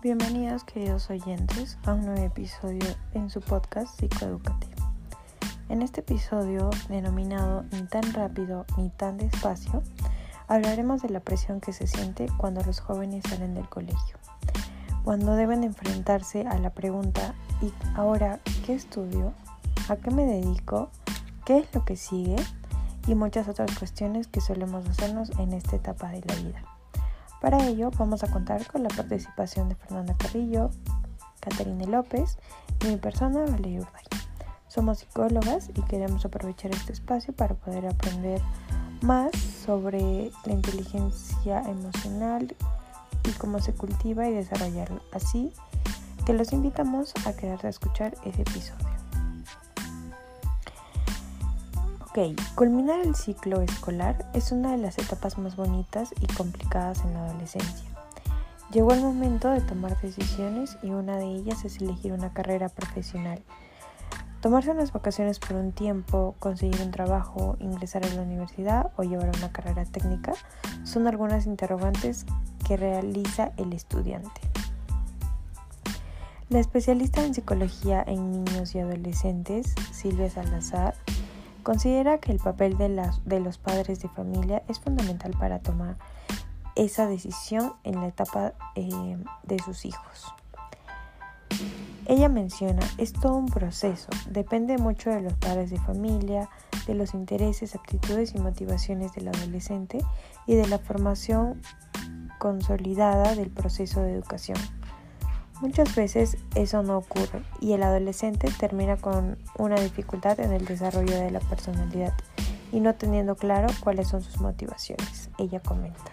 Bienvenidos queridos oyentes a un nuevo episodio en su podcast psicoeducativo. En este episodio denominado Ni tan rápido ni tan despacio, hablaremos de la presión que se siente cuando los jóvenes salen del colegio, cuando deben enfrentarse a la pregunta ¿y ahora qué estudio? ¿A qué me dedico? ¿Qué es lo que sigue? y muchas otras cuestiones que solemos hacernos en esta etapa de la vida. Para ello vamos a contar con la participación de Fernanda Carrillo, Caterine López y mi persona Valeria Urday. Somos psicólogas y queremos aprovechar este espacio para poder aprender más sobre la inteligencia emocional y cómo se cultiva y desarrollarla. Así que los invitamos a quedarse a escuchar ese episodio. Culminar el ciclo escolar es una de las etapas más bonitas y complicadas en la adolescencia. Llegó el momento de tomar decisiones y una de ellas es elegir una carrera profesional. Tomarse unas vacaciones por un tiempo, conseguir un trabajo, ingresar a la universidad o llevar una carrera técnica son algunas interrogantes que realiza el estudiante. La especialista en psicología en niños y adolescentes, Silvia Salazar, Considera que el papel de, los padres de familia es fundamental para tomar esa decisión en la etapa eh, de sus hijos. Ella menciona, es todo un proceso, depende mucho de los padres de familia, de los intereses, aptitudes y motivaciones del adolescente y de la formación consolidada del proceso de educación. Muchas veces eso no ocurre y el adolescente termina con una dificultad en el desarrollo de la personalidad y no teniendo claro cuáles son sus motivaciones, ella comenta.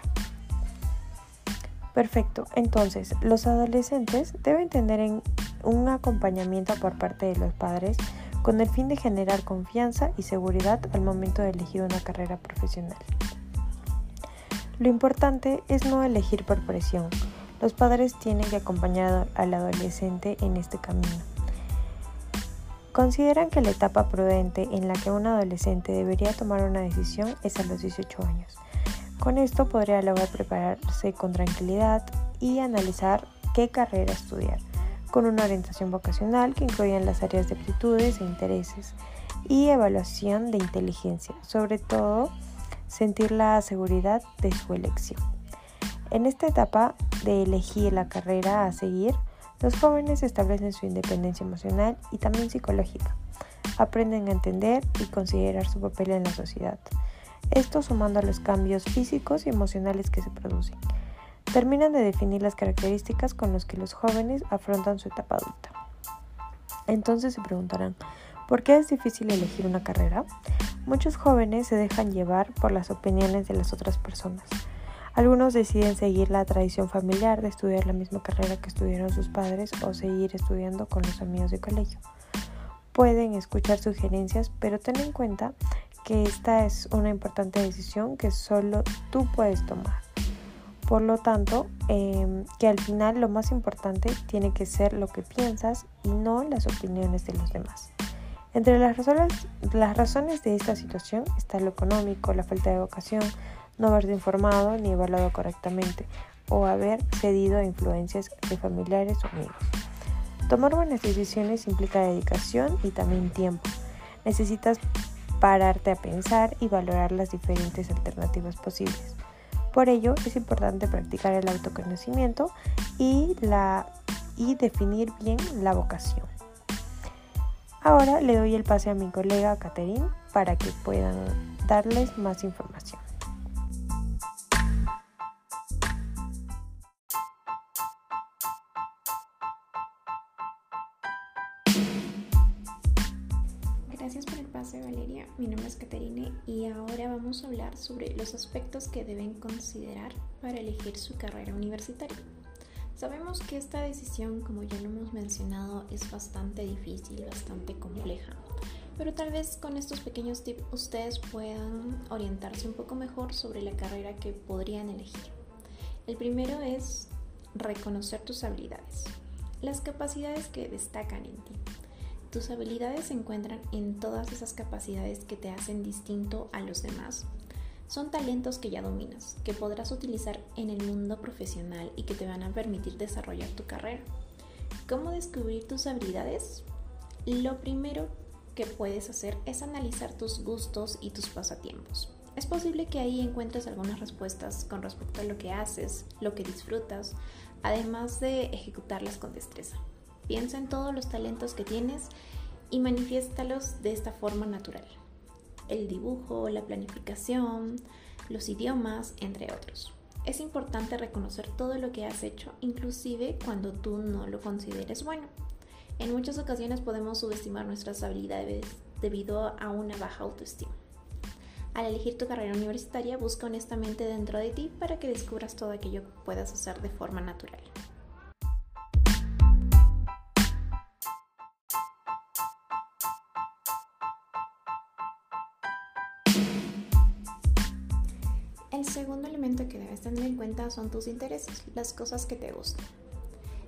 Perfecto, entonces los adolescentes deben tener un acompañamiento por parte de los padres con el fin de generar confianza y seguridad al momento de elegir una carrera profesional. Lo importante es no elegir por presión, los padres tienen que acompañar al adolescente en este camino. Consideran que la etapa prudente en la que un adolescente debería tomar una decisión es a los 18 años. Con esto podría lograr prepararse con tranquilidad y analizar qué carrera estudiar, con una orientación vocacional que incluya las áreas de aptitudes e intereses y evaluación de inteligencia, sobre todo sentir la seguridad de su elección. En esta etapa de elegir la carrera a seguir, los jóvenes establecen su independencia emocional y también psicológica. Aprenden a entender y considerar su papel en la sociedad. Esto sumando a los cambios físicos y emocionales que se producen. Terminan de definir las características con las que los jóvenes afrontan su etapa adulta. Entonces se preguntarán, ¿por qué es difícil elegir una carrera? Muchos jóvenes se dejan llevar por las opiniones de las otras personas algunos deciden seguir la tradición familiar de estudiar la misma carrera que estudiaron sus padres o seguir estudiando con los amigos de colegio. Pueden escuchar sugerencias, pero ten en cuenta que esta es una importante decisión que solo tú puedes tomar. Por lo tanto, em, que al final lo más importante tiene que ser lo que piensas y no las opiniones de los demás. Entre las razones, las razones de esta situación está lo económico, la falta de vocación, no haberse informado ni evaluado correctamente o haber cedido a influencias de familiares o amigos. Tomar buenas decisiones implica dedicación y también tiempo. Necesitas pararte a pensar y valorar las diferentes alternativas posibles. Por ello es importante practicar el autoconocimiento y, y definir bien la vocación. Ahora le doy el pase a mi colega Catherine para que puedan darles más información. Caterine y ahora vamos a hablar sobre los aspectos que deben considerar para elegir su carrera universitaria. Sabemos que esta decisión, como ya lo hemos mencionado, es bastante difícil, bastante compleja, pero tal vez con estos pequeños tips ustedes puedan orientarse un poco mejor sobre la carrera que podrían elegir. El primero es reconocer tus habilidades, las capacidades que destacan en ti. Tus habilidades se encuentran en todas esas capacidades que te hacen distinto a los demás. Son talentos que ya dominas, que podrás utilizar en el mundo profesional y que te van a permitir desarrollar tu carrera. ¿Cómo descubrir tus habilidades? Lo primero que puedes hacer es analizar tus gustos y tus pasatiempos. Es posible que ahí encuentres algunas respuestas con respecto a lo que haces, lo que disfrutas, además de ejecutarlas con destreza. Piensa en todos los talentos que tienes y manifiéstalos de esta forma natural. El dibujo, la planificación, los idiomas, entre otros. Es importante reconocer todo lo que has hecho, inclusive cuando tú no lo consideres bueno. En muchas ocasiones podemos subestimar nuestras habilidades debido a una baja autoestima. Al elegir tu carrera universitaria, busca honestamente dentro de ti para que descubras todo aquello que puedas hacer de forma natural. Debes en cuenta son tus intereses, las cosas que te gustan.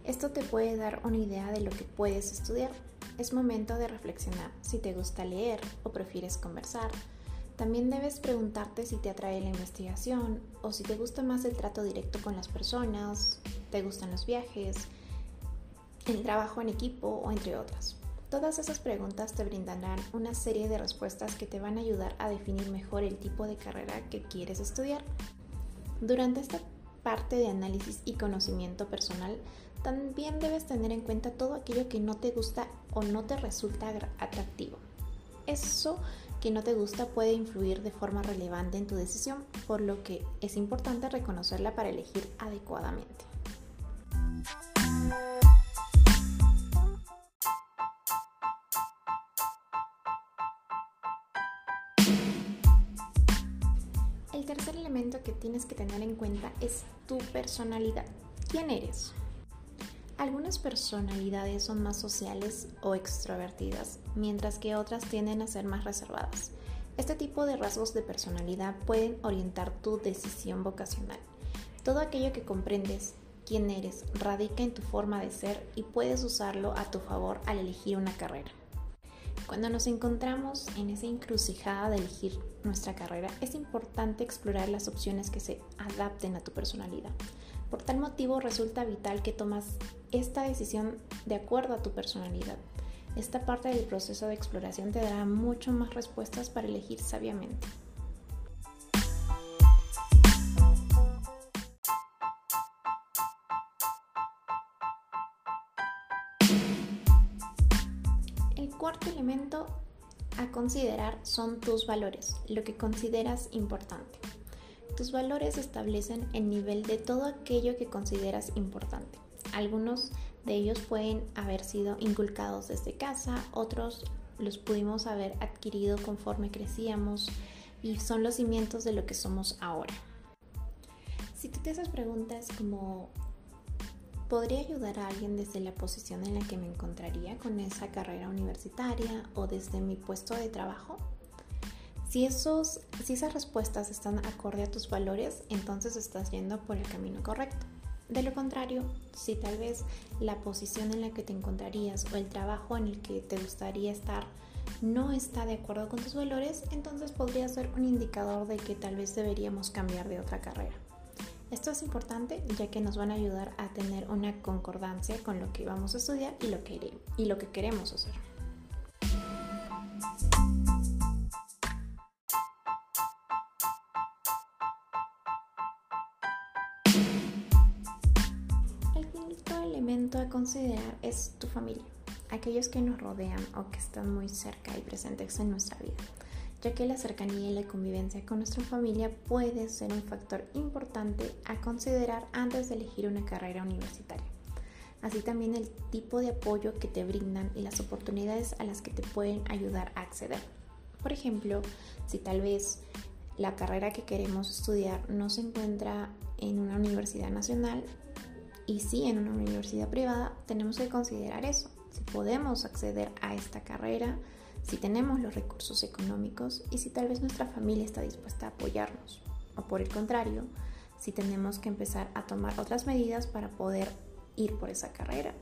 Esto te puede dar una idea de lo que puedes estudiar. Es momento de reflexionar si te gusta leer o prefieres conversar. También debes preguntarte si te atrae la investigación o si te gusta más el trato directo con las personas, te gustan los viajes, el trabajo en equipo o entre otras. Todas esas preguntas te brindarán una serie de respuestas que te van a ayudar a definir mejor el tipo de carrera que quieres estudiar. Durante esta parte de análisis y conocimiento personal, también debes tener en cuenta todo aquello que no te gusta o no te resulta atractivo. Eso que no te gusta puede influir de forma relevante en tu decisión, por lo que es importante reconocerla para elegir adecuadamente. Tienes que tener en cuenta es tu personalidad. ¿Quién eres? Algunas personalidades son más sociales o extrovertidas, mientras que otras tienden a ser más reservadas. Este tipo de rasgos de personalidad pueden orientar tu decisión vocacional. Todo aquello que comprendes quién eres radica en tu forma de ser y puedes usarlo a tu favor al elegir una carrera. Cuando nos encontramos en esa encrucijada de elegir nuestra carrera, es importante explorar las opciones que se adapten a tu personalidad. Por tal motivo resulta vital que tomas esta decisión de acuerdo a tu personalidad. Esta parte del proceso de exploración te dará mucho más respuestas para elegir sabiamente. Cuarto elemento a considerar son tus valores, lo que consideras importante. Tus valores establecen el nivel de todo aquello que consideras importante. Algunos de ellos pueden haber sido inculcados desde casa, otros los pudimos haber adquirido conforme crecíamos y son los cimientos de lo que somos ahora. Si tú te haces preguntas como ¿podría ayudar a alguien desde la posición en la que me encontraría con esa carrera universitaria o desde mi puesto de trabajo? Si, esos, si esas respuestas están acorde a tus valores, entonces estás yendo por el camino correcto. De lo contrario, si tal vez la posición en la que te encontrarías o el trabajo en el que te gustaría estar no está de acuerdo con tus valores, entonces podría ser un indicador de que tal vez deberíamos cambiar de otra carrera. Esto es importante ya que nos van a ayudar a tener una concordancia con lo que vamos a estudiar y lo que, y lo que queremos hacer. elemento a considerar es tu familia, aquellos que nos rodean o que están muy cerca y presentes en nuestra vida, ya que la cercanía y la convivencia con nuestra familia puede ser un factor importante a considerar antes de elegir una carrera universitaria. Así también el tipo de apoyo que te brindan y las oportunidades a las que te pueden ayudar a acceder. Por ejemplo, si tal vez la carrera que queremos estudiar no se encuentra en una universidad nacional, y si en una universidad privada, tenemos que considerar eso, si podemos acceder a esta carrera, si tenemos los recursos económicos y si tal vez nuestra familia está dispuesta a apoyarnos. O por el contrario, si tenemos que empezar a tomar otras medidas para poder ir por esa carrera.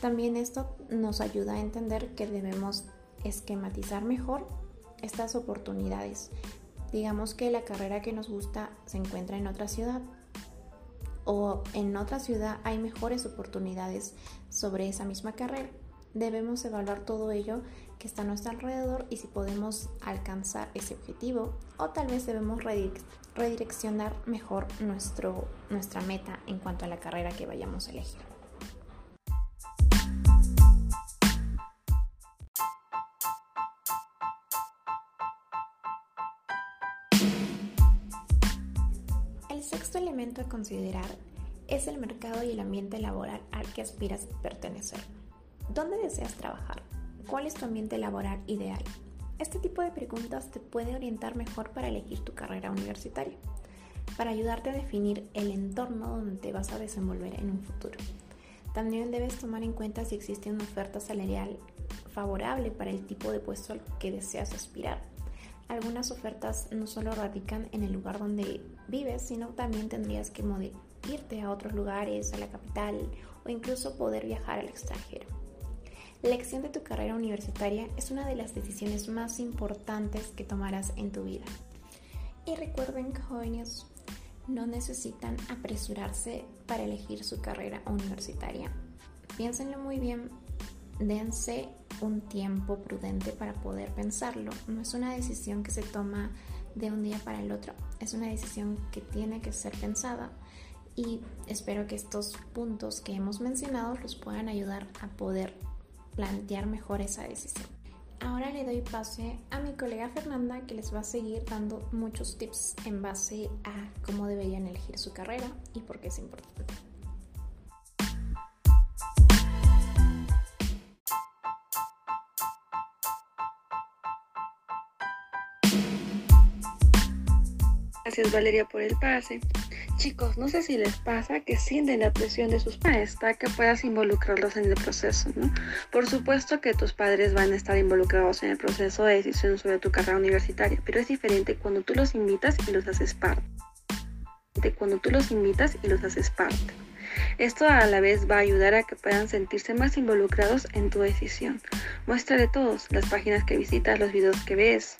También esto nos ayuda a entender que debemos esquematizar mejor estas oportunidades Digamos que la carrera que nos gusta se encuentra en otra ciudad o en otra ciudad hay mejores oportunidades sobre esa misma carrera. Debemos evaluar todo ello que está a nuestro alrededor y si podemos alcanzar ese objetivo o tal vez debemos redireccionar mejor nuestro, nuestra meta en cuanto a la carrera que vayamos a elegir. El sexto elemento a considerar es el mercado y el ambiente laboral al que aspiras pertenecer. ¿Dónde deseas trabajar? ¿Cuál es tu ambiente laboral ideal? Este tipo de preguntas te puede orientar mejor para elegir tu carrera universitaria, para ayudarte a definir el entorno donde te vas a desenvolver en un futuro. También debes tomar en cuenta si existe una oferta salarial favorable para el tipo de puesto al que deseas aspirar. Algunas ofertas no solo radican en el lugar donde vives, sino también tendrías que irte a otros lugares, a la capital o incluso poder viajar al extranjero. La elección de tu carrera universitaria es una de las decisiones más importantes que tomarás en tu vida. Y recuerden, jóvenes, no necesitan apresurarse para elegir su carrera universitaria. Piénsenlo muy bien, dense un tiempo prudente para poder pensarlo. No es una decisión que se toma de un día para el otro, es una decisión que tiene que ser pensada y espero que estos puntos que hemos mencionado los puedan ayudar a poder plantear mejor esa decisión. Ahora le doy pase a mi colega Fernanda que les va a seguir dando muchos tips en base a cómo deberían elegir su carrera y por qué es importante. Gracias Valeria por el pase. Chicos, no sé si les pasa que sienten la presión de sus padres para que puedas involucrarlos en el proceso, ¿no? Por supuesto que tus padres van a estar involucrados en el proceso de decisión sobre tu carrera universitaria, pero es diferente cuando tú los invitas y los haces parte. Cuando tú los invitas y los haces parte. Esto a la vez va a ayudar a que puedan sentirse más involucrados en tu decisión. Muéstrale todos, las páginas que visitas, los videos que ves,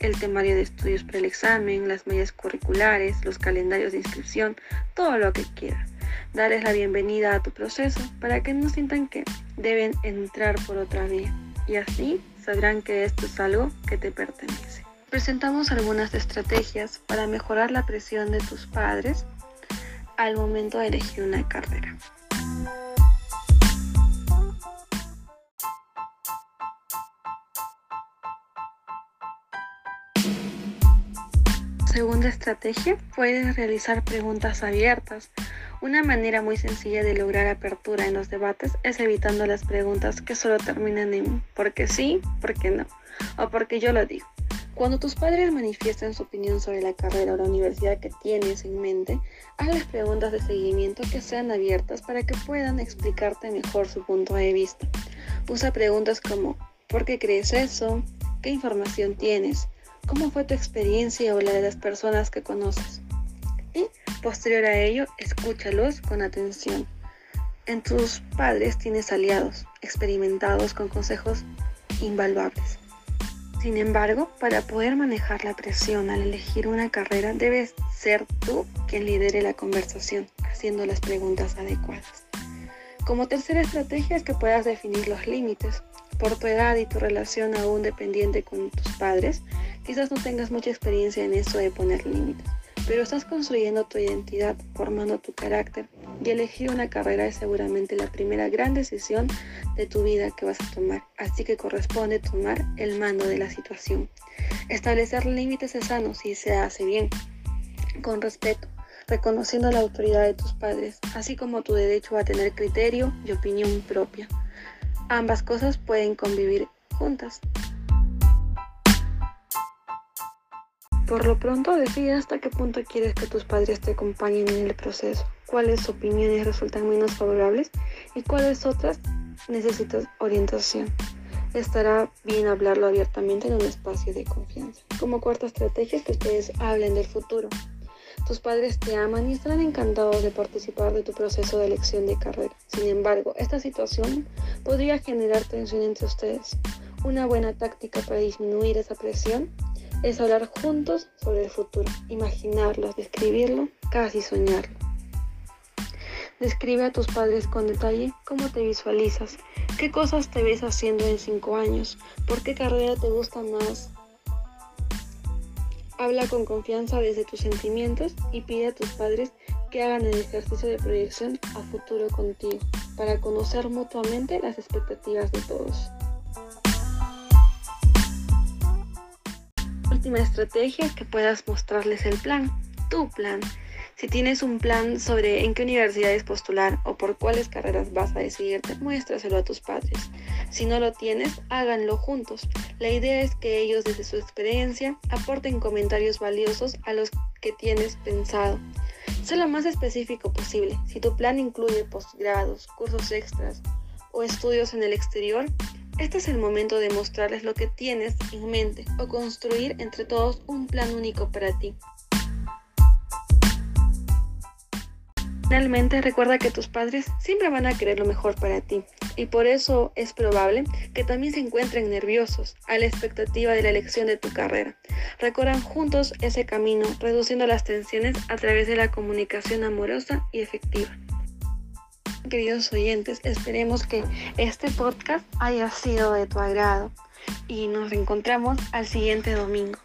el temario de estudios para el examen, las mallas curriculares, los calendarios de inscripción, todo lo que quieras. Darles la bienvenida a tu proceso para que no sientan que deben entrar por otra vía y así sabrán que esto es algo que te pertenece. Presentamos algunas estrategias para mejorar la presión de tus padres al momento de elegir una carrera. Segunda estrategia, puedes realizar preguntas abiertas. Una manera muy sencilla de lograr apertura en los debates es evitando las preguntas que solo terminan en porque sí, porque no, o porque yo lo digo. Cuando tus padres manifiestan su opinión sobre la carrera o la universidad que tienes en mente, hazles preguntas de seguimiento que sean abiertas para que puedan explicarte mejor su punto de vista. Usa preguntas como ¿por qué crees eso? ¿Qué información tienes? Cómo fue tu experiencia o la de las personas que conoces. Y posterior a ello, escúchalos con atención. En tus padres tienes aliados, experimentados con consejos invaluables. Sin embargo, para poder manejar la presión al elegir una carrera, debes ser tú quien lidere la conversación, haciendo las preguntas adecuadas. Como tercera estrategia es que puedas definir los límites. Por tu edad y tu relación aún dependiente con tus padres, Quizás no tengas mucha experiencia en eso de poner límites, pero estás construyendo tu identidad, formando tu carácter y elegir una carrera es seguramente la primera gran decisión de tu vida que vas a tomar, así que corresponde tomar el mando de la situación. Establecer límites es sano si se hace bien, con respeto, reconociendo la autoridad de tus padres, así como tu derecho a tener criterio y opinión propia. Ambas cosas pueden convivir juntas. Por lo pronto, decide hasta qué punto quieres que tus padres te acompañen en el proceso, cuáles opiniones resultan menos favorables y cuáles otras necesitas orientación. Estará bien hablarlo abiertamente en un espacio de confianza. Como cuarta estrategia, que ustedes hablen del futuro. Tus padres te aman y estarán encantados de participar de tu proceso de elección de carrera. Sin embargo, esta situación podría generar tensión entre ustedes. Una buena táctica para disminuir esa presión es hablar juntos sobre el futuro, imaginarlo, describirlo, casi soñarlo. Describe a tus padres con detalle cómo te visualizas, qué cosas te ves haciendo en cinco años, por qué carrera te gusta más. Habla con confianza desde tus sentimientos y pide a tus padres que hagan el ejercicio de proyección a futuro contigo para conocer mutuamente las expectativas de todos. Última estrategia que puedas mostrarles el plan, tu plan si tienes un plan sobre en qué universidades postular o por cuáles carreras vas a decidirte, muéstraselo a tus padres. Si no lo tienes, háganlo juntos. La idea es que ellos desde su experiencia aporten comentarios valiosos a los que tienes pensado. Sé lo más específico posible. Si tu plan incluye posgrados, cursos extras o estudios en el exterior, este es el momento de mostrarles lo que tienes en mente o construir entre todos un plan único para ti. Finalmente, recuerda que tus padres siempre van a querer lo mejor para ti y por eso es probable que también se encuentren nerviosos a la expectativa de la elección de tu carrera. Recorran juntos ese camino, reduciendo las tensiones a través de la comunicación amorosa y efectiva. Queridos oyentes, esperemos que este podcast haya sido de tu agrado y nos reencontramos al siguiente domingo.